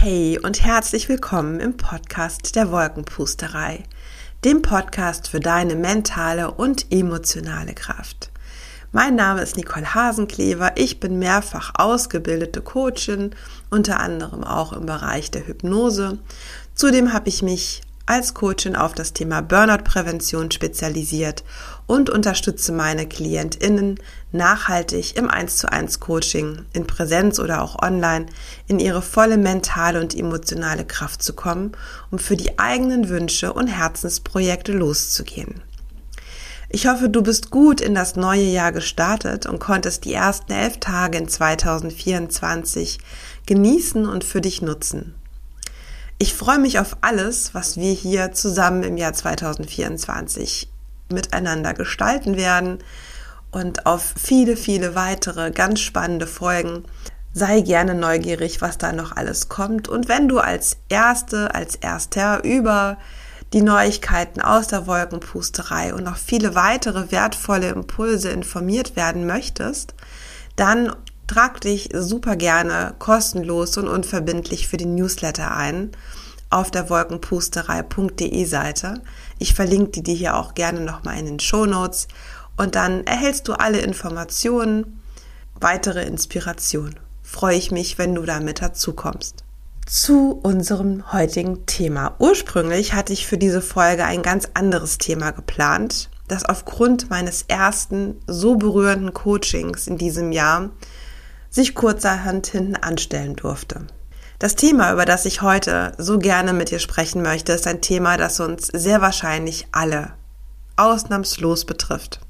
Hey und herzlich willkommen im Podcast der Wolkenpusterei, dem Podcast für deine mentale und emotionale Kraft. Mein Name ist Nicole Hasenklever, ich bin mehrfach ausgebildete Coachin, unter anderem auch im Bereich der Hypnose. Zudem habe ich mich als Coachin auf das Thema Burnout-Prävention spezialisiert und unterstütze meine KlientInnen nachhaltig im 1 zu 1 Coaching, in Präsenz oder auch online, in ihre volle mentale und emotionale Kraft zu kommen, um für die eigenen Wünsche und Herzensprojekte loszugehen. Ich hoffe, du bist gut in das neue Jahr gestartet und konntest die ersten elf Tage in 2024 genießen und für dich nutzen. Ich freue mich auf alles, was wir hier zusammen im Jahr 2024 miteinander gestalten werden und auf viele, viele weitere ganz spannende Folgen. Sei gerne neugierig, was da noch alles kommt. Und wenn du als Erste, als Erster über die Neuigkeiten aus der Wolkenpusterei und noch viele weitere wertvolle Impulse informiert werden möchtest, dann trag dich super gerne kostenlos und unverbindlich für den Newsletter ein auf der wolkenpusterei.de Seite. Ich verlinke die dir hier auch gerne nochmal in den Show Notes und dann erhältst du alle Informationen, weitere Inspiration. Freue ich mich, wenn du damit dazu kommst. Zu unserem heutigen Thema. Ursprünglich hatte ich für diese Folge ein ganz anderes Thema geplant, das aufgrund meines ersten so berührenden Coachings in diesem Jahr sich kurzerhand hinten anstellen durfte. Das Thema, über das ich heute so gerne mit dir sprechen möchte, ist ein Thema, das uns sehr wahrscheinlich alle ausnahmslos betrifft.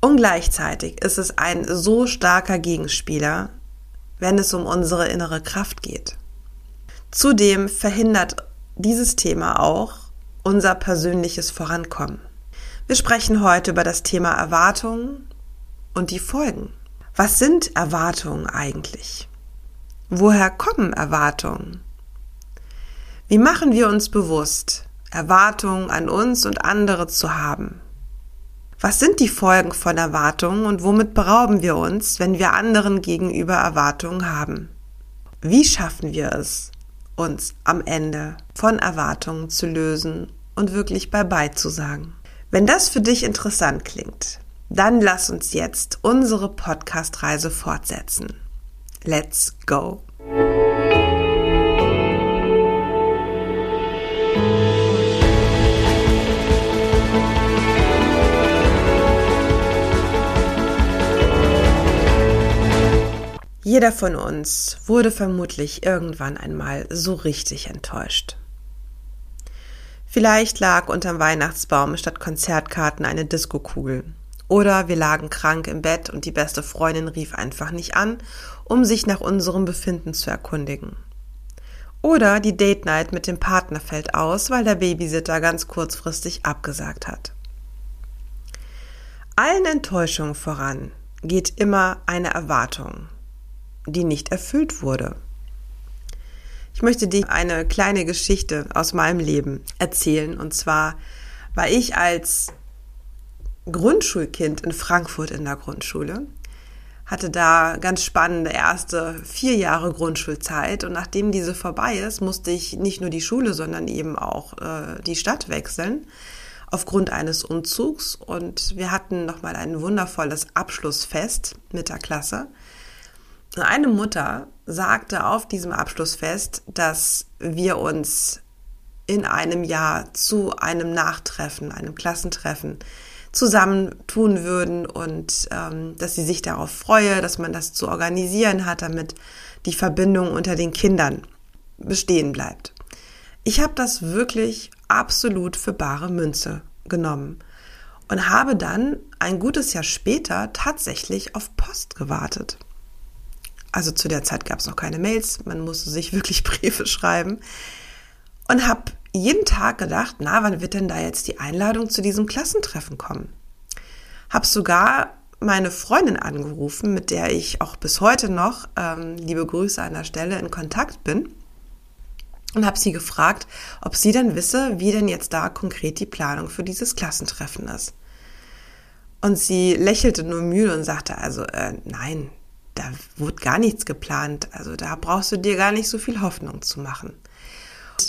Und gleichzeitig ist es ein so starker Gegenspieler, wenn es um unsere innere Kraft geht. Zudem verhindert dieses Thema auch unser persönliches Vorankommen. Wir sprechen heute über das Thema Erwartungen und die Folgen. Was sind Erwartungen eigentlich? Woher kommen Erwartungen? Wie machen wir uns bewusst, Erwartungen an uns und andere zu haben? Was sind die Folgen von Erwartungen und womit berauben wir uns, wenn wir anderen gegenüber Erwartungen haben? Wie schaffen wir es, uns am Ende von Erwartungen zu lösen und wirklich Bye-bye zu sagen? Wenn das für dich interessant klingt, dann lass uns jetzt unsere Podcast-Reise fortsetzen. Let's go! Jeder von uns wurde vermutlich irgendwann einmal so richtig enttäuscht. Vielleicht lag unterm Weihnachtsbaum statt Konzertkarten eine Diskokugel oder wir lagen krank im Bett und die beste Freundin rief einfach nicht an, um sich nach unserem Befinden zu erkundigen. Oder die Date Night mit dem Partner fällt aus, weil der Babysitter ganz kurzfristig abgesagt hat. Allen Enttäuschungen voran geht immer eine Erwartung, die nicht erfüllt wurde. Ich möchte dir eine kleine Geschichte aus meinem Leben erzählen. Und zwar war ich als Grundschulkind in Frankfurt in der Grundschule. Hatte da ganz spannende erste vier Jahre Grundschulzeit und nachdem diese vorbei ist, musste ich nicht nur die Schule, sondern eben auch äh, die Stadt wechseln aufgrund eines Umzugs und wir hatten nochmal ein wundervolles Abschlussfest mit der Klasse. Eine Mutter sagte auf diesem Abschlussfest, dass wir uns in einem Jahr zu einem Nachtreffen, einem Klassentreffen zusammentun würden und ähm, dass sie sich darauf freue, dass man das zu organisieren hat, damit die Verbindung unter den Kindern bestehen bleibt. Ich habe das wirklich absolut für bare Münze genommen und habe dann ein gutes Jahr später tatsächlich auf Post gewartet. Also zu der Zeit gab es noch keine Mails, man musste sich wirklich Briefe schreiben und habe jeden Tag gedacht, na, wann wird denn da jetzt die Einladung zu diesem Klassentreffen kommen? Hab sogar meine Freundin angerufen, mit der ich auch bis heute noch, ähm, liebe Grüße an der Stelle, in Kontakt bin. Und habe sie gefragt, ob sie denn wisse, wie denn jetzt da konkret die Planung für dieses Klassentreffen ist. Und sie lächelte nur müde und sagte also, äh, nein, da wurde gar nichts geplant. Also da brauchst du dir gar nicht so viel Hoffnung zu machen.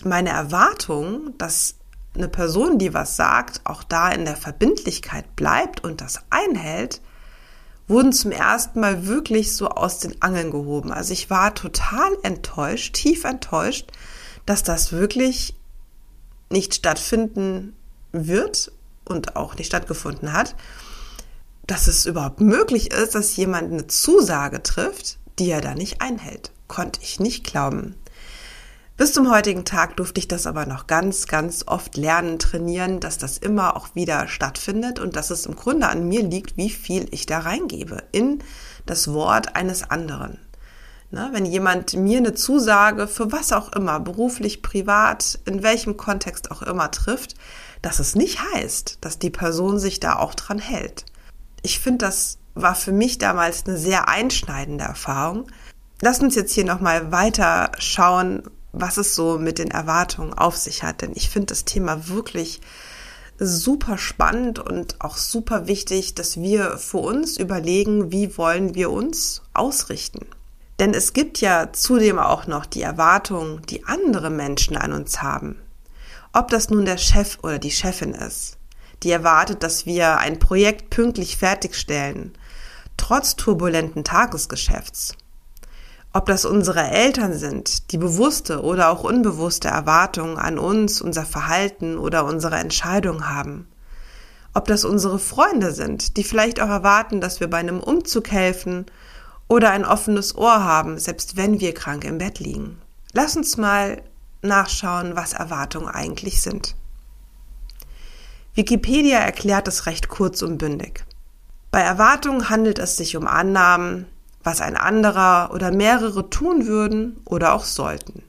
Meine Erwartung, dass eine Person, die was sagt, auch da in der Verbindlichkeit bleibt und das einhält, wurden zum ersten Mal wirklich so aus den Angeln gehoben. Also ich war total enttäuscht, tief enttäuscht, dass das wirklich nicht stattfinden wird und auch nicht stattgefunden hat, dass es überhaupt möglich ist, dass jemand eine Zusage trifft, die er da nicht einhält. Konnte ich nicht glauben. Bis zum heutigen Tag durfte ich das aber noch ganz, ganz oft lernen, trainieren, dass das immer auch wieder stattfindet und dass es im Grunde an mir liegt, wie viel ich da reingebe in das Wort eines anderen. Ne, wenn jemand mir eine Zusage für was auch immer, beruflich, privat, in welchem Kontext auch immer trifft, dass es nicht heißt, dass die Person sich da auch dran hält. Ich finde, das war für mich damals eine sehr einschneidende Erfahrung. Lass uns jetzt hier nochmal weiter schauen, was es so mit den Erwartungen auf sich hat. Denn ich finde das Thema wirklich super spannend und auch super wichtig, dass wir für uns überlegen, wie wollen wir uns ausrichten. Denn es gibt ja zudem auch noch die Erwartungen, die andere Menschen an uns haben. Ob das nun der Chef oder die Chefin ist, die erwartet, dass wir ein Projekt pünktlich fertigstellen, trotz turbulenten Tagesgeschäfts ob das unsere Eltern sind, die bewusste oder auch unbewusste Erwartungen an uns, unser Verhalten oder unsere Entscheidung haben. Ob das unsere Freunde sind, die vielleicht auch erwarten, dass wir bei einem Umzug helfen oder ein offenes Ohr haben, selbst wenn wir krank im Bett liegen. Lass uns mal nachschauen, was Erwartungen eigentlich sind. Wikipedia erklärt es recht kurz und bündig. Bei Erwartungen handelt es sich um Annahmen, was ein anderer oder mehrere tun würden oder auch sollten.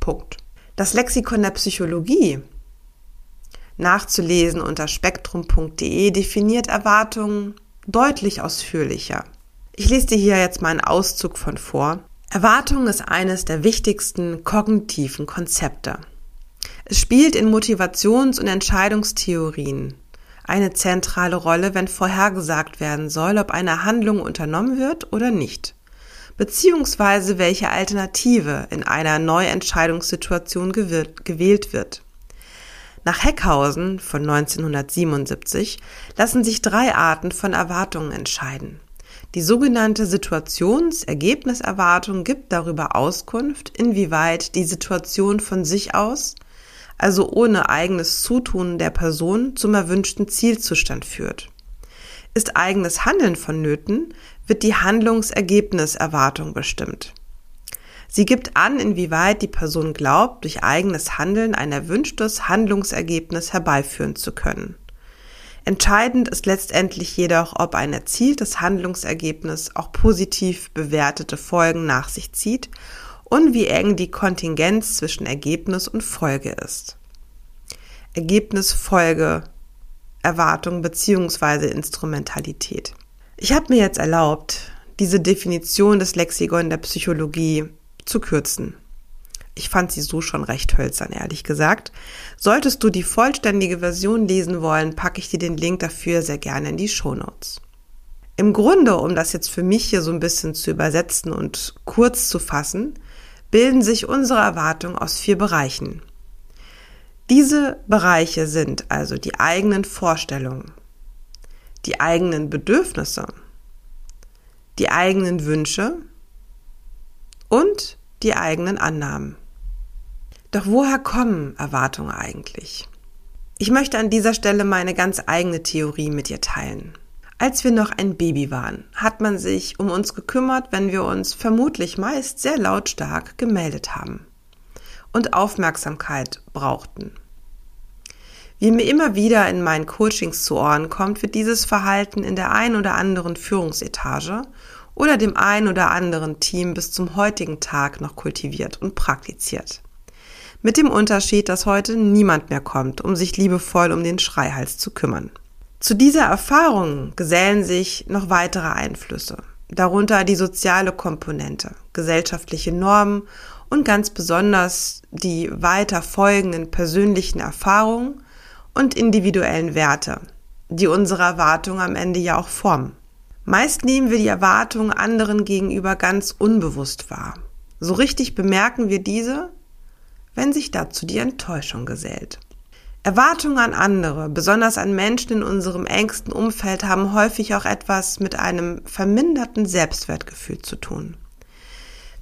Punkt. Das Lexikon der Psychologie nachzulesen unter spektrum.de definiert Erwartungen deutlich ausführlicher. Ich lese dir hier jetzt mal einen Auszug von vor. Erwartung ist eines der wichtigsten kognitiven Konzepte. Es spielt in Motivations- und Entscheidungstheorien eine zentrale Rolle, wenn vorhergesagt werden soll, ob eine Handlung unternommen wird oder nicht, beziehungsweise welche Alternative in einer Neuentscheidungssituation gewählt wird. Nach Heckhausen von 1977 lassen sich drei Arten von Erwartungen entscheiden. Die sogenannte Situationsergebniserwartung gibt darüber Auskunft, inwieweit die Situation von sich aus also ohne eigenes Zutun der Person zum erwünschten Zielzustand führt. Ist eigenes Handeln vonnöten, wird die Handlungsergebniserwartung bestimmt. Sie gibt an, inwieweit die Person glaubt, durch eigenes Handeln ein erwünschtes Handlungsergebnis herbeiführen zu können. Entscheidend ist letztendlich jedoch, ob ein erzieltes Handlungsergebnis auch positiv bewertete Folgen nach sich zieht und wie eng die Kontingenz zwischen Ergebnis und Folge ist. Ergebnis, Folge, Erwartung bzw. Instrumentalität. Ich habe mir jetzt erlaubt, diese Definition des Lexikon der Psychologie zu kürzen. Ich fand sie so schon recht hölzern, ehrlich gesagt. Solltest du die vollständige Version lesen wollen, packe ich dir den Link dafür sehr gerne in die Show Notes. Im Grunde, um das jetzt für mich hier so ein bisschen zu übersetzen und kurz zu fassen, bilden sich unsere Erwartungen aus vier Bereichen. Diese Bereiche sind also die eigenen Vorstellungen, die eigenen Bedürfnisse, die eigenen Wünsche und die eigenen Annahmen. Doch woher kommen Erwartungen eigentlich? Ich möchte an dieser Stelle meine ganz eigene Theorie mit dir teilen. Als wir noch ein Baby waren, hat man sich um uns gekümmert, wenn wir uns vermutlich meist sehr lautstark gemeldet haben und Aufmerksamkeit brauchten. Wie mir immer wieder in meinen Coachings zu Ohren kommt, wird dieses Verhalten in der ein oder anderen Führungsetage oder dem ein oder anderen Team bis zum heutigen Tag noch kultiviert und praktiziert. Mit dem Unterschied, dass heute niemand mehr kommt, um sich liebevoll um den Schreihals zu kümmern. Zu dieser Erfahrung gesellen sich noch weitere Einflüsse, darunter die soziale Komponente, gesellschaftliche Normen und ganz besonders die weiter folgenden persönlichen Erfahrungen und individuellen Werte, die unsere Erwartungen am Ende ja auch formen. Meist nehmen wir die Erwartungen anderen gegenüber ganz unbewusst wahr. So richtig bemerken wir diese, wenn sich dazu die Enttäuschung gesellt. Erwartungen an andere, besonders an Menschen in unserem engsten Umfeld, haben häufig auch etwas mit einem verminderten Selbstwertgefühl zu tun.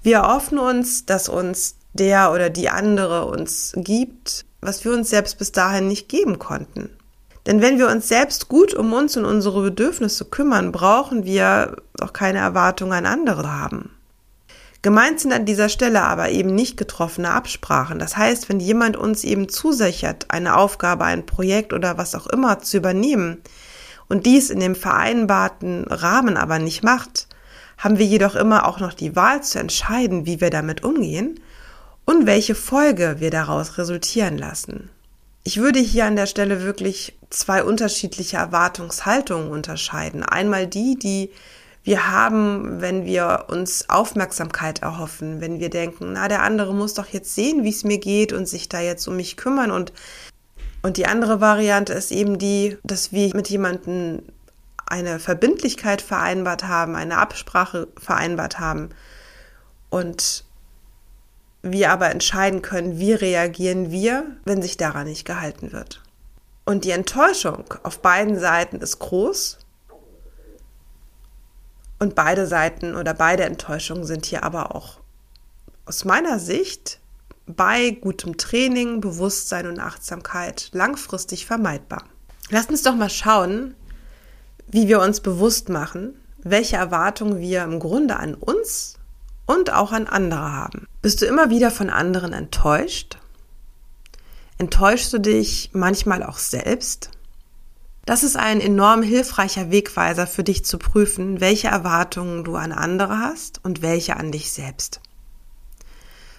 Wir erhoffen uns, dass uns der oder die andere uns gibt, was wir uns selbst bis dahin nicht geben konnten. Denn wenn wir uns selbst gut um uns und unsere Bedürfnisse kümmern, brauchen wir auch keine Erwartungen an andere haben. Gemeint sind an dieser Stelle aber eben nicht getroffene Absprachen. Das heißt, wenn jemand uns eben zusichert, eine Aufgabe, ein Projekt oder was auch immer zu übernehmen und dies in dem vereinbarten Rahmen aber nicht macht, haben wir jedoch immer auch noch die Wahl zu entscheiden, wie wir damit umgehen und welche Folge wir daraus resultieren lassen. Ich würde hier an der Stelle wirklich zwei unterschiedliche Erwartungshaltungen unterscheiden. Einmal die, die wir haben, wenn wir uns Aufmerksamkeit erhoffen, wenn wir denken, na, der andere muss doch jetzt sehen, wie es mir geht und sich da jetzt um mich kümmern und und die andere Variante ist eben die, dass wir mit jemandem eine Verbindlichkeit vereinbart haben, eine Absprache vereinbart haben und wir aber entscheiden können, wie reagieren wir, wenn sich daran nicht gehalten wird. Und die Enttäuschung auf beiden Seiten ist groß und beide Seiten oder beide Enttäuschungen sind hier aber auch aus meiner Sicht bei gutem Training, Bewusstsein und Achtsamkeit langfristig vermeidbar. Lasst uns doch mal schauen, wie wir uns bewusst machen, welche Erwartungen wir im Grunde an uns und auch an andere haben. Bist du immer wieder von anderen enttäuscht? Enttäuschst du dich manchmal auch selbst? Das ist ein enorm hilfreicher Wegweiser für dich zu prüfen, welche Erwartungen du an andere hast und welche an dich selbst.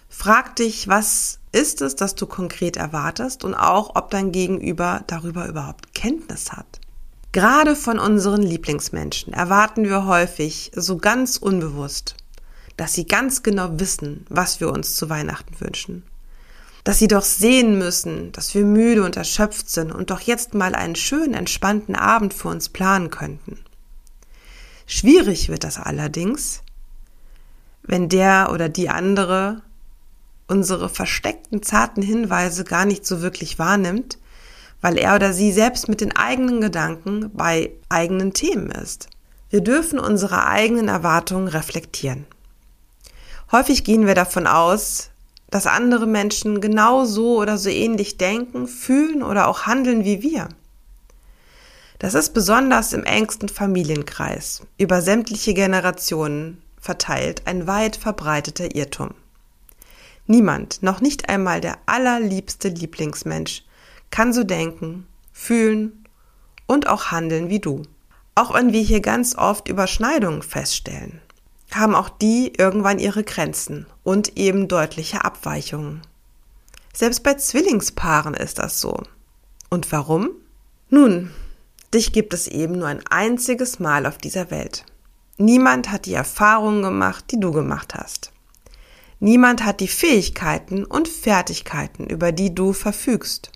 Frag dich, was ist es, das du konkret erwartest und auch, ob dein Gegenüber darüber überhaupt Kenntnis hat. Gerade von unseren Lieblingsmenschen erwarten wir häufig so ganz unbewusst, dass sie ganz genau wissen, was wir uns zu Weihnachten wünschen dass sie doch sehen müssen, dass wir müde und erschöpft sind und doch jetzt mal einen schönen, entspannten Abend für uns planen könnten. Schwierig wird das allerdings, wenn der oder die andere unsere versteckten zarten Hinweise gar nicht so wirklich wahrnimmt, weil er oder sie selbst mit den eigenen Gedanken bei eigenen Themen ist. Wir dürfen unsere eigenen Erwartungen reflektieren. Häufig gehen wir davon aus, dass andere Menschen genau so oder so ähnlich denken, fühlen oder auch handeln wie wir. Das ist besonders im engsten Familienkreis, über sämtliche Generationen verteilt, ein weit verbreiteter Irrtum. Niemand, noch nicht einmal der allerliebste Lieblingsmensch, kann so denken, fühlen und auch handeln wie du. Auch wenn wir hier ganz oft Überschneidungen feststellen haben auch die irgendwann ihre Grenzen und eben deutliche Abweichungen. Selbst bei Zwillingspaaren ist das so. Und warum? Nun, dich gibt es eben nur ein einziges Mal auf dieser Welt. Niemand hat die Erfahrungen gemacht, die du gemacht hast. Niemand hat die Fähigkeiten und Fertigkeiten, über die du verfügst.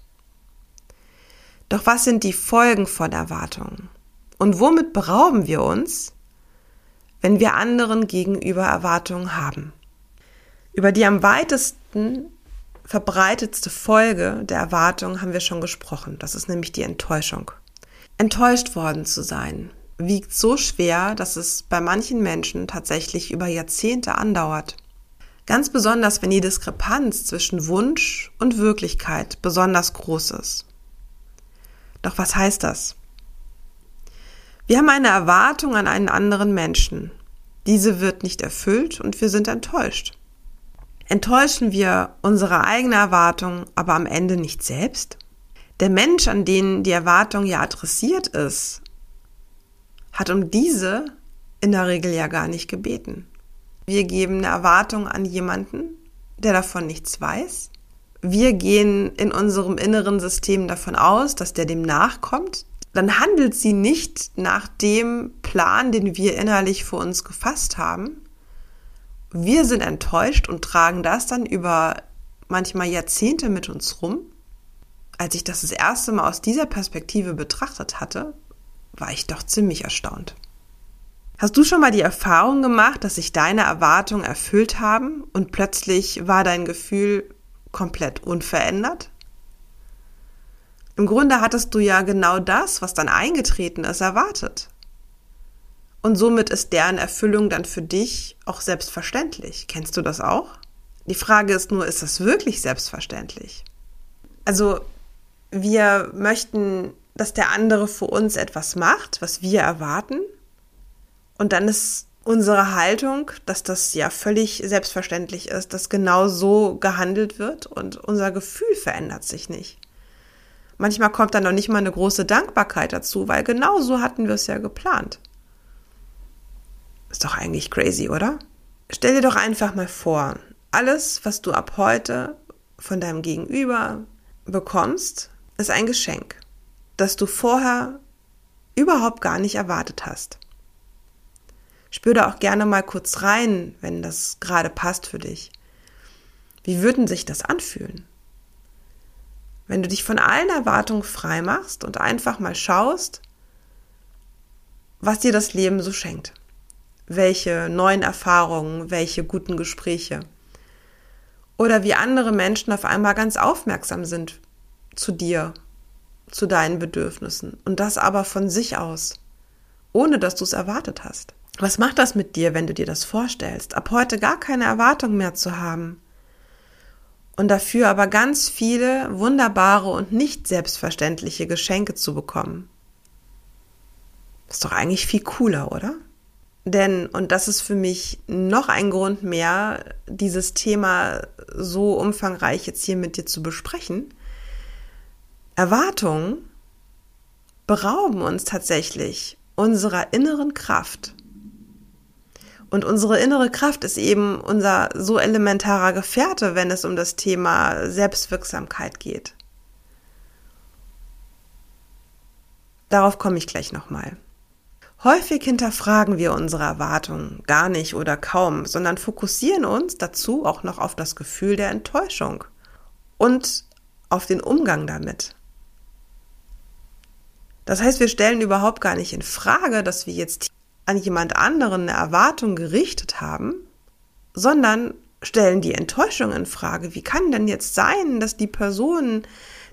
Doch was sind die Folgen von Erwartungen? Und womit berauben wir uns, wenn wir anderen gegenüber Erwartungen haben. Über die am weitesten verbreitetste Folge der Erwartung haben wir schon gesprochen. Das ist nämlich die Enttäuschung. Enttäuscht worden zu sein wiegt so schwer, dass es bei manchen Menschen tatsächlich über Jahrzehnte andauert. Ganz besonders, wenn die Diskrepanz zwischen Wunsch und Wirklichkeit besonders groß ist. Doch was heißt das? Wir haben eine Erwartung an einen anderen Menschen. Diese wird nicht erfüllt und wir sind enttäuscht. Enttäuschen wir unsere eigene Erwartung aber am Ende nicht selbst? Der Mensch, an den die Erwartung ja adressiert ist, hat um diese in der Regel ja gar nicht gebeten. Wir geben eine Erwartung an jemanden, der davon nichts weiß. Wir gehen in unserem inneren System davon aus, dass der dem nachkommt, dann handelt sie nicht nach dem Plan, den wir innerlich für uns gefasst haben. Wir sind enttäuscht und tragen das dann über manchmal Jahrzehnte mit uns rum. Als ich das das erste Mal aus dieser Perspektive betrachtet hatte, war ich doch ziemlich erstaunt. Hast du schon mal die Erfahrung gemacht, dass sich deine Erwartungen erfüllt haben und plötzlich war dein Gefühl komplett unverändert? Im Grunde hattest du ja genau das, was dann eingetreten ist, erwartet. Und somit ist deren Erfüllung dann für dich auch selbstverständlich. Kennst du das auch? Die Frage ist nur, ist das wirklich selbstverständlich? Also, wir möchten, dass der andere für uns etwas macht, was wir erwarten. Und dann ist unsere Haltung, dass das ja völlig selbstverständlich ist, dass genau so gehandelt wird und unser Gefühl verändert sich nicht. Manchmal kommt dann noch nicht mal eine große Dankbarkeit dazu, weil genau so hatten wir es ja geplant. Ist doch eigentlich crazy, oder? Stell dir doch einfach mal vor, alles, was du ab heute von deinem Gegenüber bekommst, ist ein Geschenk, das du vorher überhaupt gar nicht erwartet hast. Spür da auch gerne mal kurz rein, wenn das gerade passt für dich. Wie würden sich das anfühlen? Wenn du dich von allen Erwartungen frei machst und einfach mal schaust, was dir das Leben so schenkt welche neuen Erfahrungen, welche guten Gespräche. Oder wie andere Menschen auf einmal ganz aufmerksam sind zu dir, zu deinen Bedürfnissen. Und das aber von sich aus, ohne dass du es erwartet hast. Was macht das mit dir, wenn du dir das vorstellst, ab heute gar keine Erwartung mehr zu haben? Und dafür aber ganz viele wunderbare und nicht selbstverständliche Geschenke zu bekommen. Ist doch eigentlich viel cooler, oder? Denn, und das ist für mich noch ein Grund mehr, dieses Thema so umfangreich jetzt hier mit dir zu besprechen, Erwartungen berauben uns tatsächlich unserer inneren Kraft. Und unsere innere Kraft ist eben unser so elementarer Gefährte, wenn es um das Thema Selbstwirksamkeit geht. Darauf komme ich gleich nochmal. Häufig hinterfragen wir unsere Erwartungen gar nicht oder kaum, sondern fokussieren uns dazu auch noch auf das Gefühl der Enttäuschung und auf den Umgang damit. Das heißt, wir stellen überhaupt gar nicht in Frage, dass wir jetzt an jemand anderen eine Erwartung gerichtet haben, sondern stellen die Enttäuschung in Frage. Wie kann denn jetzt sein, dass die Person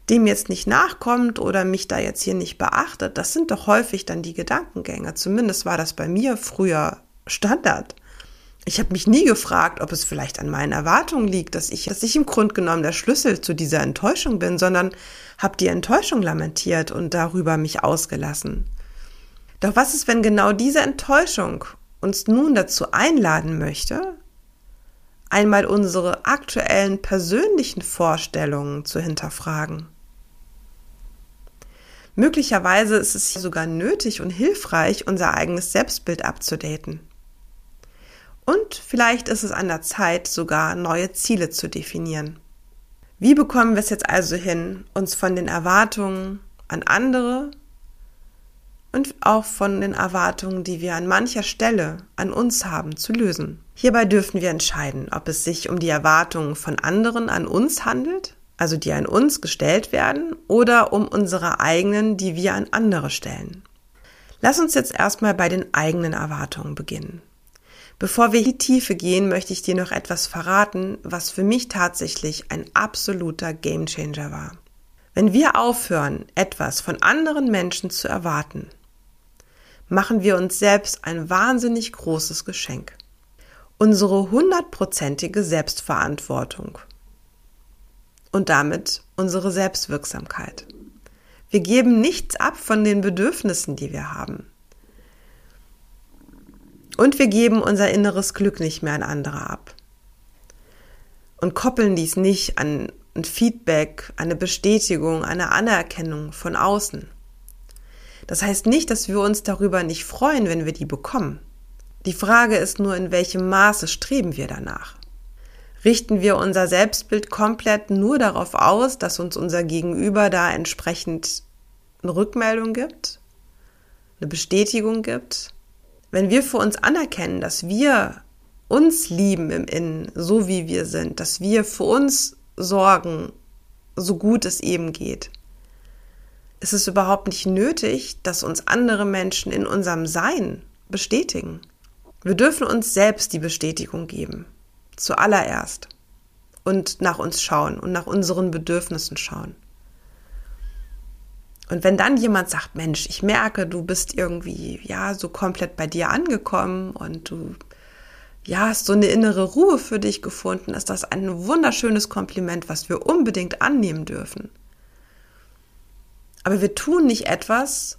dem jetzt nicht nachkommt oder mich da jetzt hier nicht beachtet, das sind doch häufig dann die Gedankengänge. Zumindest war das bei mir früher Standard. Ich habe mich nie gefragt, ob es vielleicht an meinen Erwartungen liegt, dass ich, dass ich im Grunde genommen der Schlüssel zu dieser Enttäuschung bin, sondern habe die Enttäuschung lamentiert und darüber mich ausgelassen. Doch was ist, wenn genau diese Enttäuschung uns nun dazu einladen möchte, einmal unsere aktuellen persönlichen Vorstellungen zu hinterfragen? Möglicherweise ist es sogar nötig und hilfreich, unser eigenes Selbstbild abzudaten. Und vielleicht ist es an der Zeit, sogar neue Ziele zu definieren. Wie bekommen wir es jetzt also hin, uns von den Erwartungen an andere und auch von den Erwartungen, die wir an mancher Stelle an uns haben, zu lösen? Hierbei dürfen wir entscheiden, ob es sich um die Erwartungen von anderen an uns handelt also die an uns gestellt werden, oder um unsere eigenen, die wir an andere stellen. Lass uns jetzt erstmal bei den eigenen Erwartungen beginnen. Bevor wir in die Tiefe gehen, möchte ich dir noch etwas verraten, was für mich tatsächlich ein absoluter Gamechanger war. Wenn wir aufhören, etwas von anderen Menschen zu erwarten, machen wir uns selbst ein wahnsinnig großes Geschenk. Unsere hundertprozentige Selbstverantwortung und damit unsere Selbstwirksamkeit. Wir geben nichts ab von den Bedürfnissen, die wir haben. Und wir geben unser inneres Glück nicht mehr an andere ab. Und koppeln dies nicht an ein Feedback, eine Bestätigung, eine Anerkennung von außen. Das heißt nicht, dass wir uns darüber nicht freuen, wenn wir die bekommen. Die Frage ist nur, in welchem Maße streben wir danach. Richten wir unser Selbstbild komplett nur darauf aus, dass uns unser Gegenüber da entsprechend eine Rückmeldung gibt, eine Bestätigung gibt? Wenn wir für uns anerkennen, dass wir uns lieben im Innen, so wie wir sind, dass wir für uns sorgen, so gut es eben geht, ist es überhaupt nicht nötig, dass uns andere Menschen in unserem Sein bestätigen. Wir dürfen uns selbst die Bestätigung geben. Zuallererst. Und nach uns schauen und nach unseren Bedürfnissen schauen. Und wenn dann jemand sagt, Mensch, ich merke, du bist irgendwie, ja, so komplett bei dir angekommen und du, ja, hast so eine innere Ruhe für dich gefunden, ist das ein wunderschönes Kompliment, was wir unbedingt annehmen dürfen. Aber wir tun nicht etwas,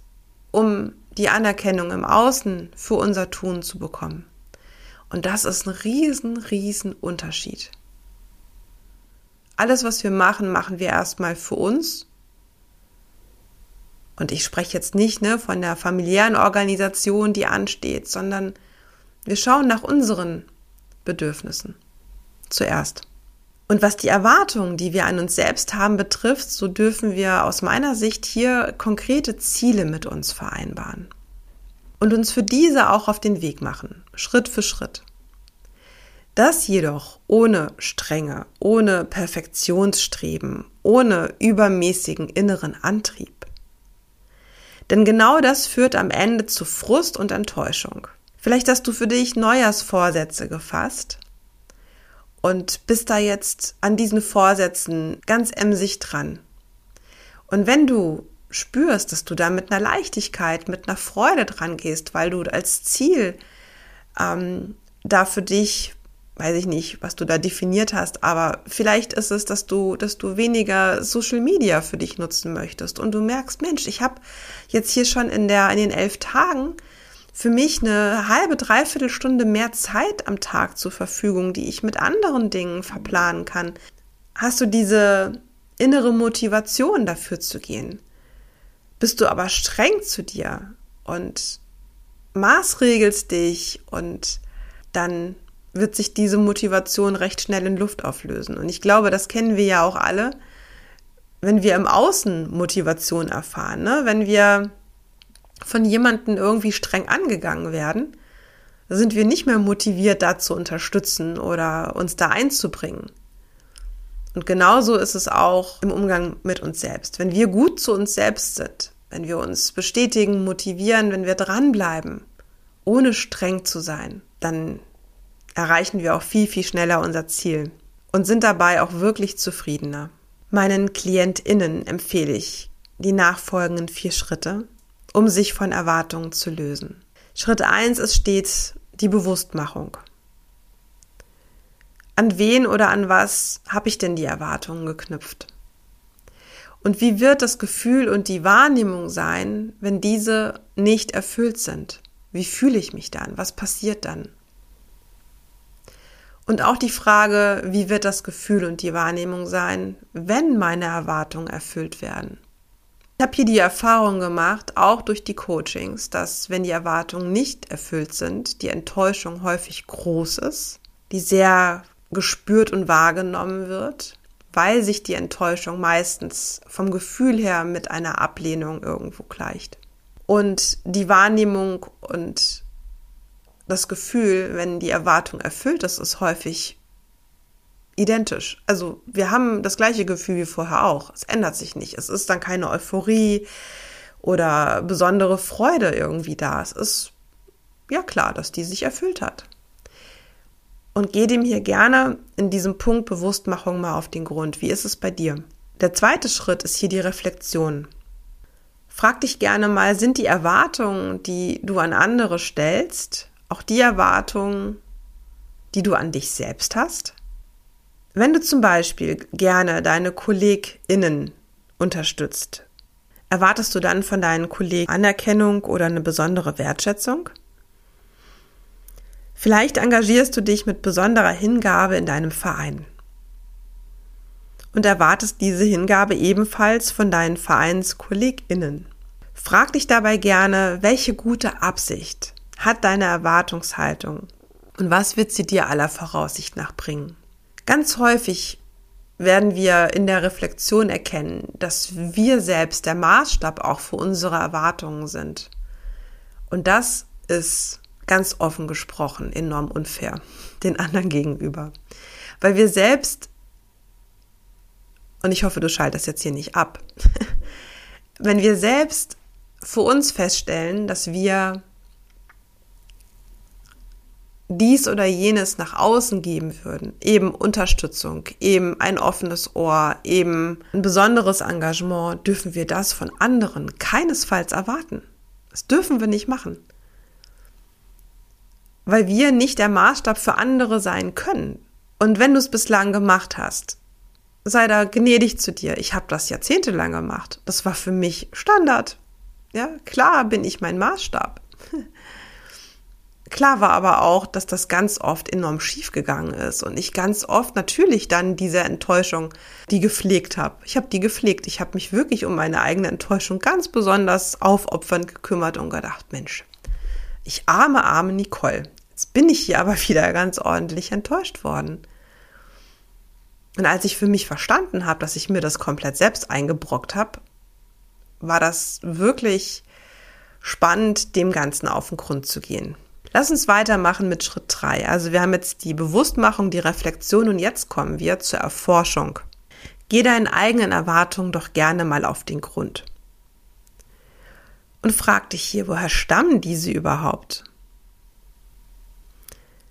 um die Anerkennung im Außen für unser Tun zu bekommen. Und das ist ein riesen, riesen Unterschied. Alles, was wir machen, machen wir erstmal für uns. Und ich spreche jetzt nicht ne, von der familiären Organisation, die ansteht, sondern wir schauen nach unseren Bedürfnissen zuerst. Und was die Erwartungen, die wir an uns selbst haben, betrifft, so dürfen wir aus meiner Sicht hier konkrete Ziele mit uns vereinbaren und uns für diese auch auf den Weg machen, Schritt für Schritt. Das jedoch ohne Strenge, ohne Perfektionsstreben, ohne übermäßigen inneren Antrieb. Denn genau das führt am Ende zu Frust und Enttäuschung. Vielleicht hast du für dich Neujahrsvorsätze gefasst und bist da jetzt an diesen Vorsätzen ganz emsig dran. Und wenn du spürst, dass du da mit einer Leichtigkeit, mit einer Freude dran gehst, weil du als Ziel ähm, da für dich, weiß ich nicht, was du da definiert hast, aber vielleicht ist es, dass du, dass du weniger Social Media für dich nutzen möchtest und du merkst, Mensch, ich habe jetzt hier schon in der in den elf Tagen für mich eine halbe, dreiviertel Stunde mehr Zeit am Tag zur Verfügung, die ich mit anderen Dingen verplanen kann. Hast du diese innere Motivation dafür zu gehen? Bist du aber streng zu dir und maßregelst dich und dann wird sich diese Motivation recht schnell in Luft auflösen. Und ich glaube, das kennen wir ja auch alle, wenn wir im Außen Motivation erfahren, ne? wenn wir von jemandem irgendwie streng angegangen werden, sind wir nicht mehr motiviert, da zu unterstützen oder uns da einzubringen. Und genauso ist es auch im Umgang mit uns selbst. Wenn wir gut zu uns selbst sind, wenn wir uns bestätigen, motivieren, wenn wir dranbleiben, ohne streng zu sein, dann erreichen wir auch viel, viel schneller unser Ziel und sind dabei auch wirklich zufriedener. Meinen KlientInnen empfehle ich die nachfolgenden vier Schritte, um sich von Erwartungen zu lösen. Schritt eins ist stets die Bewusstmachung. An wen oder an was habe ich denn die Erwartungen geknüpft? Und wie wird das Gefühl und die Wahrnehmung sein, wenn diese nicht erfüllt sind? Wie fühle ich mich dann? Was passiert dann? Und auch die Frage, wie wird das Gefühl und die Wahrnehmung sein, wenn meine Erwartungen erfüllt werden? Ich habe hier die Erfahrung gemacht, auch durch die Coachings, dass wenn die Erwartungen nicht erfüllt sind, die Enttäuschung häufig groß ist, die sehr gespürt und wahrgenommen wird, weil sich die Enttäuschung meistens vom Gefühl her mit einer Ablehnung irgendwo gleicht. Und die Wahrnehmung und das Gefühl, wenn die Erwartung erfüllt ist, ist häufig identisch. Also wir haben das gleiche Gefühl wie vorher auch. Es ändert sich nicht. Es ist dann keine Euphorie oder besondere Freude irgendwie da. Es ist ja klar, dass die sich erfüllt hat. Und geh dem hier gerne in diesem Punkt Bewusstmachung mal auf den Grund. Wie ist es bei dir? Der zweite Schritt ist hier die Reflexion. Frag dich gerne mal, sind die Erwartungen, die du an andere stellst, auch die Erwartungen, die du an dich selbst hast? Wenn du zum Beispiel gerne deine KollegInnen unterstützt, erwartest du dann von deinen Kollegen Anerkennung oder eine besondere Wertschätzung? Vielleicht engagierst du dich mit besonderer Hingabe in deinem Verein und erwartest diese Hingabe ebenfalls von deinen VereinskollegInnen. Frag dich dabei gerne, welche gute Absicht hat deine Erwartungshaltung und was wird sie dir aller Voraussicht nach bringen? Ganz häufig werden wir in der Reflexion erkennen, dass wir selbst der Maßstab auch für unsere Erwartungen sind. Und das ist ganz offen gesprochen enorm unfair den anderen gegenüber. Weil wir selbst, und ich hoffe, du schaltest jetzt hier nicht ab, wenn wir selbst für uns feststellen, dass wir dies oder jenes nach außen geben würden, eben Unterstützung, eben ein offenes Ohr, eben ein besonderes Engagement, dürfen wir das von anderen keinesfalls erwarten. Das dürfen wir nicht machen. Weil wir nicht der Maßstab für andere sein können. Und wenn du es bislang gemacht hast, sei da gnädig zu dir. Ich habe das jahrzehntelang gemacht. Das war für mich Standard. Ja, klar bin ich mein Maßstab. Klar war aber auch, dass das ganz oft enorm schief gegangen ist und ich ganz oft natürlich dann diese Enttäuschung, die gepflegt habe. Ich habe die gepflegt. Ich habe mich wirklich um meine eigene Enttäuschung ganz besonders aufopfernd gekümmert und gedacht, Mensch, ich arme, arme Nicole. Jetzt bin ich hier aber wieder ganz ordentlich enttäuscht worden. Und als ich für mich verstanden habe, dass ich mir das komplett selbst eingebrockt habe, war das wirklich spannend, dem Ganzen auf den Grund zu gehen. Lass uns weitermachen mit Schritt drei. Also wir haben jetzt die Bewusstmachung, die Reflexion und jetzt kommen wir zur Erforschung. Geh deinen eigenen Erwartungen doch gerne mal auf den Grund. Und frag dich hier, woher stammen diese überhaupt?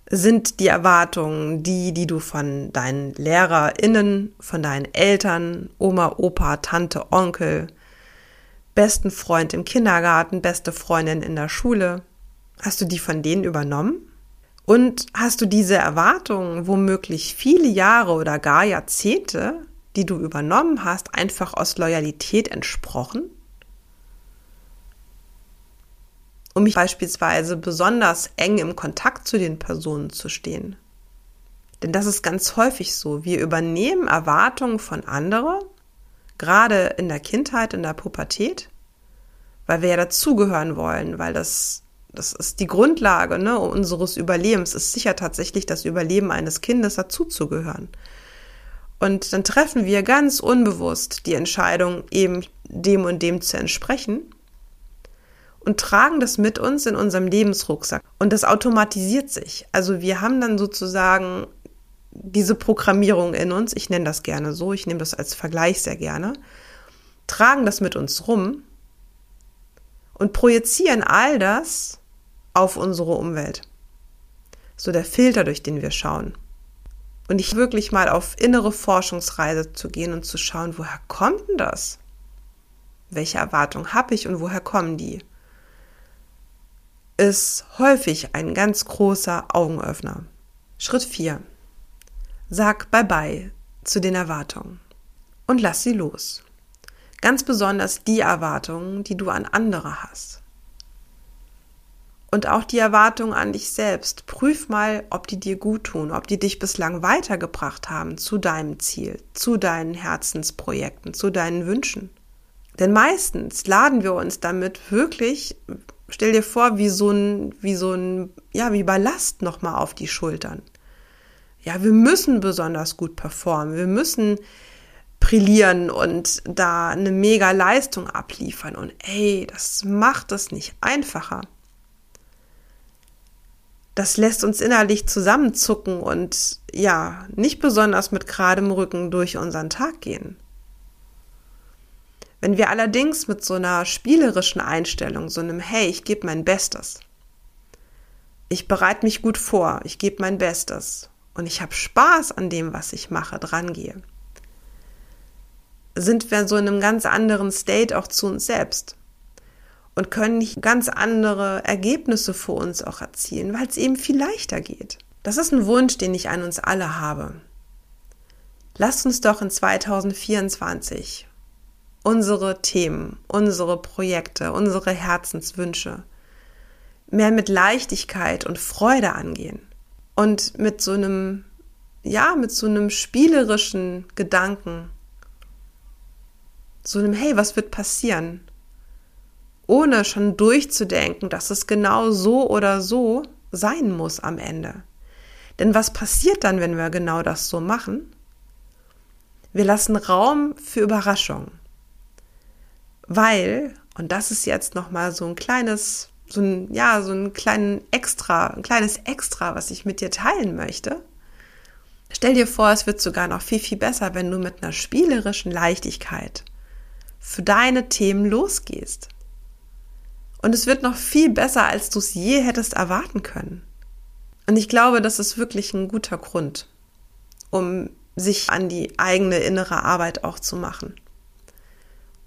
Sind die Erwartungen die, die du von deinen LehrerInnen, von deinen Eltern, Oma, Opa, Tante, Onkel, besten Freund im Kindergarten, beste Freundin in der Schule, Hast du die von denen übernommen? Und hast du diese Erwartungen womöglich viele Jahre oder gar Jahrzehnte, die du übernommen hast, einfach aus Loyalität entsprochen? Um mich beispielsweise besonders eng im Kontakt zu den Personen zu stehen. Denn das ist ganz häufig so. Wir übernehmen Erwartungen von anderen, gerade in der Kindheit, in der Pubertät, weil wir ja dazugehören wollen, weil das das ist die Grundlage ne, unseres Überlebens, ist sicher tatsächlich das Überleben eines Kindes dazuzugehören. Und dann treffen wir ganz unbewusst die Entscheidung, eben dem und dem zu entsprechen und tragen das mit uns in unserem Lebensrucksack. Und das automatisiert sich. Also wir haben dann sozusagen diese Programmierung in uns, ich nenne das gerne so, ich nehme das als Vergleich sehr gerne, tragen das mit uns rum und projizieren all das auf unsere Umwelt. So der Filter, durch den wir schauen. Und nicht wirklich mal auf innere Forschungsreise zu gehen und zu schauen, woher kommt denn das? Welche Erwartungen habe ich und woher kommen die? Ist häufig ein ganz großer Augenöffner. Schritt 4. Sag Bye-bye zu den Erwartungen und lass sie los. Ganz besonders die Erwartungen, die du an andere hast und auch die Erwartungen an dich selbst. Prüf mal, ob die dir gut tun, ob die dich bislang weitergebracht haben zu deinem Ziel, zu deinen Herzensprojekten, zu deinen Wünschen. Denn meistens laden wir uns damit wirklich, stell dir vor, wie so ein, wie so ein, ja, wie Ballast nochmal auf die Schultern. Ja, wir müssen besonders gut performen. Wir müssen brillieren und da eine mega Leistung abliefern. Und ey, das macht es nicht einfacher das lässt uns innerlich zusammenzucken und ja, nicht besonders mit geradem Rücken durch unseren Tag gehen. Wenn wir allerdings mit so einer spielerischen Einstellung, so einem Hey, ich gebe mein Bestes, ich bereite mich gut vor, ich gebe mein Bestes. Und ich habe Spaß an dem, was ich mache, drangehe, sind wir so in einem ganz anderen State auch zu uns selbst und können ganz andere Ergebnisse für uns auch erzielen, weil es eben viel leichter geht. Das ist ein Wunsch, den ich an uns alle habe. Lasst uns doch in 2024 unsere Themen, unsere Projekte, unsere Herzenswünsche mehr mit Leichtigkeit und Freude angehen und mit so einem, ja, mit so einem spielerischen Gedanken, so einem, hey, was wird passieren? Ohne schon durchzudenken, dass es genau so oder so sein muss am Ende. Denn was passiert dann, wenn wir genau das so machen? Wir lassen Raum für Überraschung. Weil, und das ist jetzt nochmal so ein kleines, so ein, ja, so ein kleinen Extra, ein kleines Extra, was ich mit dir teilen möchte. Stell dir vor, es wird sogar noch viel, viel besser, wenn du mit einer spielerischen Leichtigkeit für deine Themen losgehst. Und es wird noch viel besser, als du es je hättest erwarten können. Und ich glaube, das ist wirklich ein guter Grund, um sich an die eigene innere Arbeit auch zu machen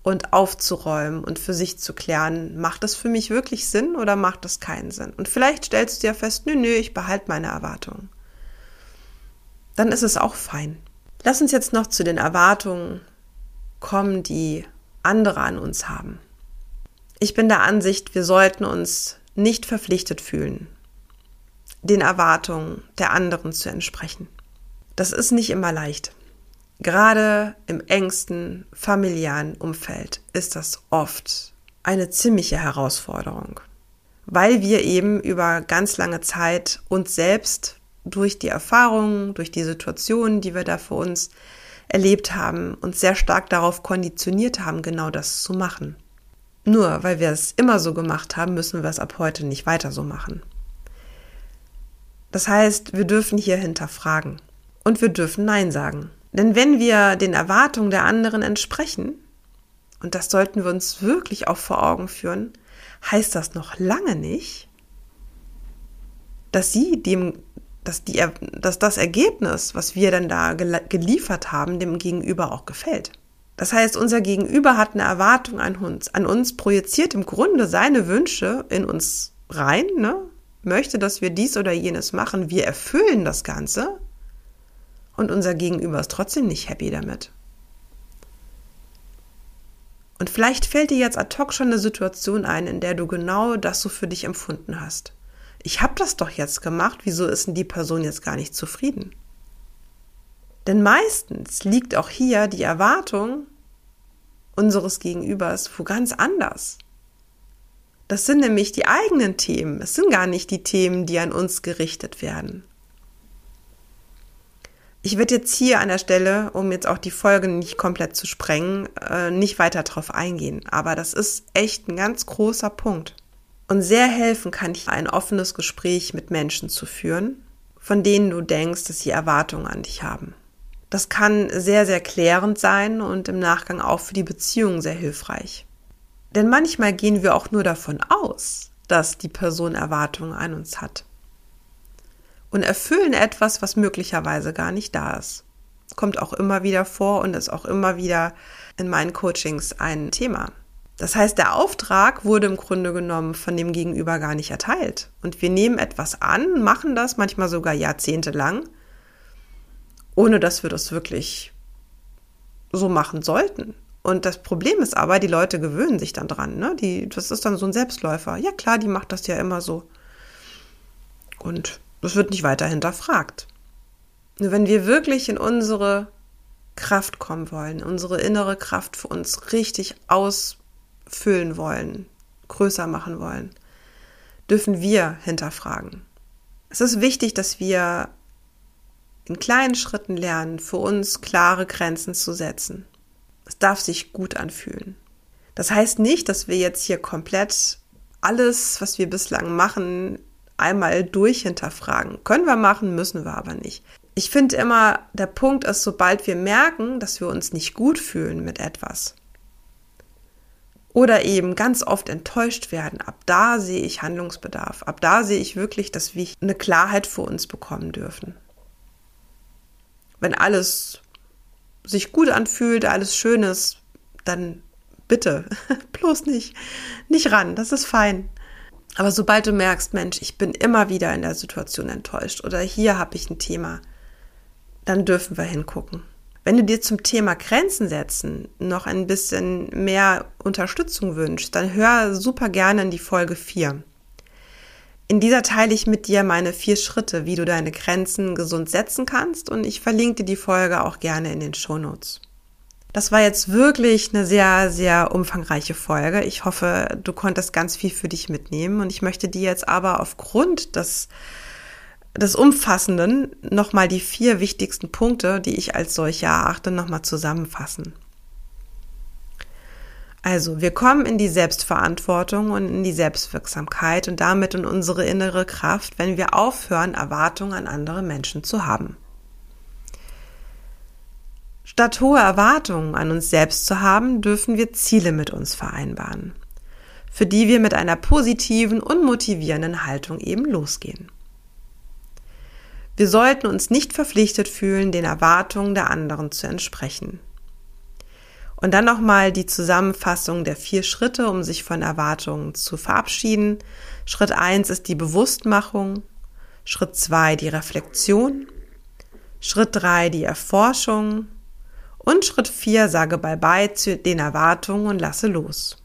und aufzuräumen und für sich zu klären, macht das für mich wirklich Sinn oder macht das keinen Sinn? Und vielleicht stellst du ja fest, nö, nö, ich behalte meine Erwartungen. Dann ist es auch fein. Lass uns jetzt noch zu den Erwartungen kommen, die andere an uns haben. Ich bin der Ansicht, wir sollten uns nicht verpflichtet fühlen, den Erwartungen der anderen zu entsprechen. Das ist nicht immer leicht. Gerade im engsten familiären Umfeld ist das oft eine ziemliche Herausforderung, weil wir eben über ganz lange Zeit uns selbst durch die Erfahrungen, durch die Situationen, die wir da für uns erlebt haben, uns sehr stark darauf konditioniert haben, genau das zu machen. Nur weil wir es immer so gemacht haben, müssen wir es ab heute nicht weiter so machen. Das heißt, wir dürfen hier hinterfragen und wir dürfen Nein sagen. Denn wenn wir den Erwartungen der anderen entsprechen, und das sollten wir uns wirklich auch vor Augen führen, heißt das noch lange nicht, dass sie dem, dass die, dass das Ergebnis, was wir dann da geliefert haben, dem Gegenüber auch gefällt. Das heißt, unser Gegenüber hat eine Erwartung an uns, an uns projiziert im Grunde seine Wünsche in uns rein, ne? möchte, dass wir dies oder jenes machen. Wir erfüllen das Ganze und unser Gegenüber ist trotzdem nicht happy damit. Und vielleicht fällt dir jetzt ad hoc schon eine Situation ein, in der du genau das so für dich empfunden hast. Ich habe das doch jetzt gemacht, wieso ist denn die Person jetzt gar nicht zufrieden? Denn meistens liegt auch hier die Erwartung unseres Gegenübers wo ganz anders. Das sind nämlich die eigenen Themen. Es sind gar nicht die Themen, die an uns gerichtet werden. Ich werde jetzt hier an der Stelle, um jetzt auch die Folge nicht komplett zu sprengen, äh, nicht weiter drauf eingehen. Aber das ist echt ein ganz großer Punkt. Und sehr helfen kann hier ein offenes Gespräch mit Menschen zu führen, von denen du denkst, dass sie Erwartungen an dich haben. Das kann sehr, sehr klärend sein und im Nachgang auch für die Beziehung sehr hilfreich. Denn manchmal gehen wir auch nur davon aus, dass die Person Erwartungen an uns hat. Und erfüllen etwas, was möglicherweise gar nicht da ist. Kommt auch immer wieder vor und ist auch immer wieder in meinen Coachings ein Thema. Das heißt, der Auftrag wurde im Grunde genommen von dem Gegenüber gar nicht erteilt. Und wir nehmen etwas an, machen das manchmal sogar jahrzehntelang, ohne dass wir das wirklich so machen sollten. Und das Problem ist aber, die Leute gewöhnen sich dann dran. Ne? Die, das ist dann so ein Selbstläufer. Ja klar, die macht das ja immer so. Und das wird nicht weiter hinterfragt. Nur wenn wir wirklich in unsere Kraft kommen wollen, unsere innere Kraft für uns richtig ausfüllen wollen, größer machen wollen, dürfen wir hinterfragen. Es ist wichtig, dass wir in kleinen Schritten lernen, für uns klare Grenzen zu setzen. Es darf sich gut anfühlen. Das heißt nicht, dass wir jetzt hier komplett alles, was wir bislang machen, einmal durch hinterfragen. Können wir machen, müssen wir aber nicht. Ich finde immer, der Punkt ist, sobald wir merken, dass wir uns nicht gut fühlen mit etwas oder eben ganz oft enttäuscht werden, ab da sehe ich Handlungsbedarf. Ab da sehe ich wirklich, dass wir eine Klarheit für uns bekommen dürfen. Wenn alles sich gut anfühlt, alles schön ist, dann bitte, bloß nicht, nicht ran, das ist fein. Aber sobald du merkst, Mensch, ich bin immer wieder in der Situation enttäuscht oder hier habe ich ein Thema, dann dürfen wir hingucken. Wenn du dir zum Thema Grenzen setzen noch ein bisschen mehr Unterstützung wünschst, dann hör super gerne in die Folge 4. In dieser teile ich mit dir meine vier Schritte, wie du deine Grenzen gesund setzen kannst und ich verlinke dir die Folge auch gerne in den Shownotes. Das war jetzt wirklich eine sehr, sehr umfangreiche Folge. Ich hoffe, du konntest ganz viel für dich mitnehmen und ich möchte dir jetzt aber aufgrund des, des Umfassenden nochmal die vier wichtigsten Punkte, die ich als solche erachte, nochmal zusammenfassen. Also, wir kommen in die Selbstverantwortung und in die Selbstwirksamkeit und damit in unsere innere Kraft, wenn wir aufhören, Erwartungen an andere Menschen zu haben. Statt hohe Erwartungen an uns selbst zu haben, dürfen wir Ziele mit uns vereinbaren, für die wir mit einer positiven und motivierenden Haltung eben losgehen. Wir sollten uns nicht verpflichtet fühlen, den Erwartungen der anderen zu entsprechen. Und dann nochmal die Zusammenfassung der vier Schritte, um sich von Erwartungen zu verabschieden. Schritt eins ist die Bewusstmachung. Schritt zwei die Reflexion. Schritt drei die Erforschung. Und Schritt vier sage Bye-bye zu den Erwartungen und lasse los.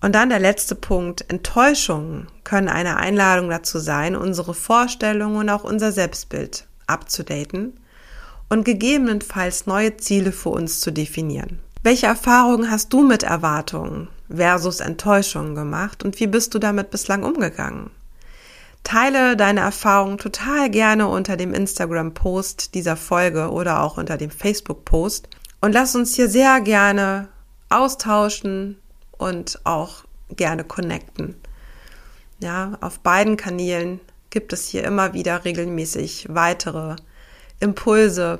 Und dann der letzte Punkt. Enttäuschungen können eine Einladung dazu sein, unsere Vorstellungen und auch unser Selbstbild abzudaten und gegebenenfalls neue Ziele für uns zu definieren. Welche Erfahrungen hast du mit Erwartungen versus Enttäuschungen gemacht und wie bist du damit bislang umgegangen? Teile deine Erfahrungen total gerne unter dem Instagram-Post dieser Folge oder auch unter dem Facebook-Post und lass uns hier sehr gerne austauschen und auch gerne connecten. Ja, auf beiden Kanälen gibt es hier immer wieder regelmäßig weitere Impulse.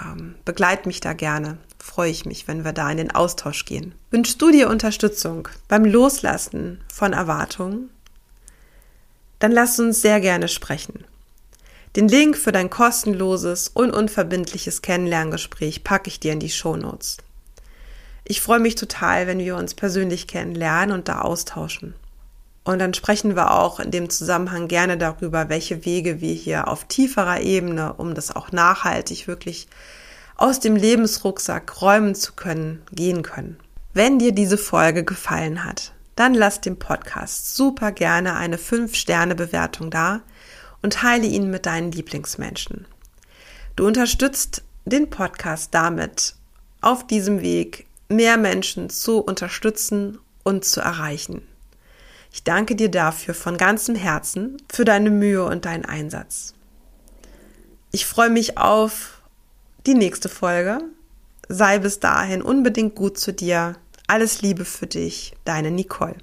Ähm, begleit mich da gerne freue ich mich, wenn wir da in den Austausch gehen. Wünschst du dir Unterstützung beim Loslassen von Erwartungen? Dann lass uns sehr gerne sprechen. Den Link für dein kostenloses und unverbindliches Kennenlerngespräch packe ich dir in die Shownotes. Ich freue mich total, wenn wir uns persönlich kennenlernen und da austauschen. Und dann sprechen wir auch in dem Zusammenhang gerne darüber, welche Wege wir hier auf tieferer Ebene, um das auch nachhaltig wirklich aus dem Lebensrucksack räumen zu können, gehen können. Wenn dir diese Folge gefallen hat, dann lass dem Podcast super gerne eine 5-Sterne-Bewertung da und teile ihn mit deinen Lieblingsmenschen. Du unterstützt den Podcast damit, auf diesem Weg mehr Menschen zu unterstützen und zu erreichen. Ich danke dir dafür von ganzem Herzen für deine Mühe und deinen Einsatz. Ich freue mich auf die nächste Folge. Sei bis dahin unbedingt gut zu dir. Alles Liebe für dich, deine Nicole.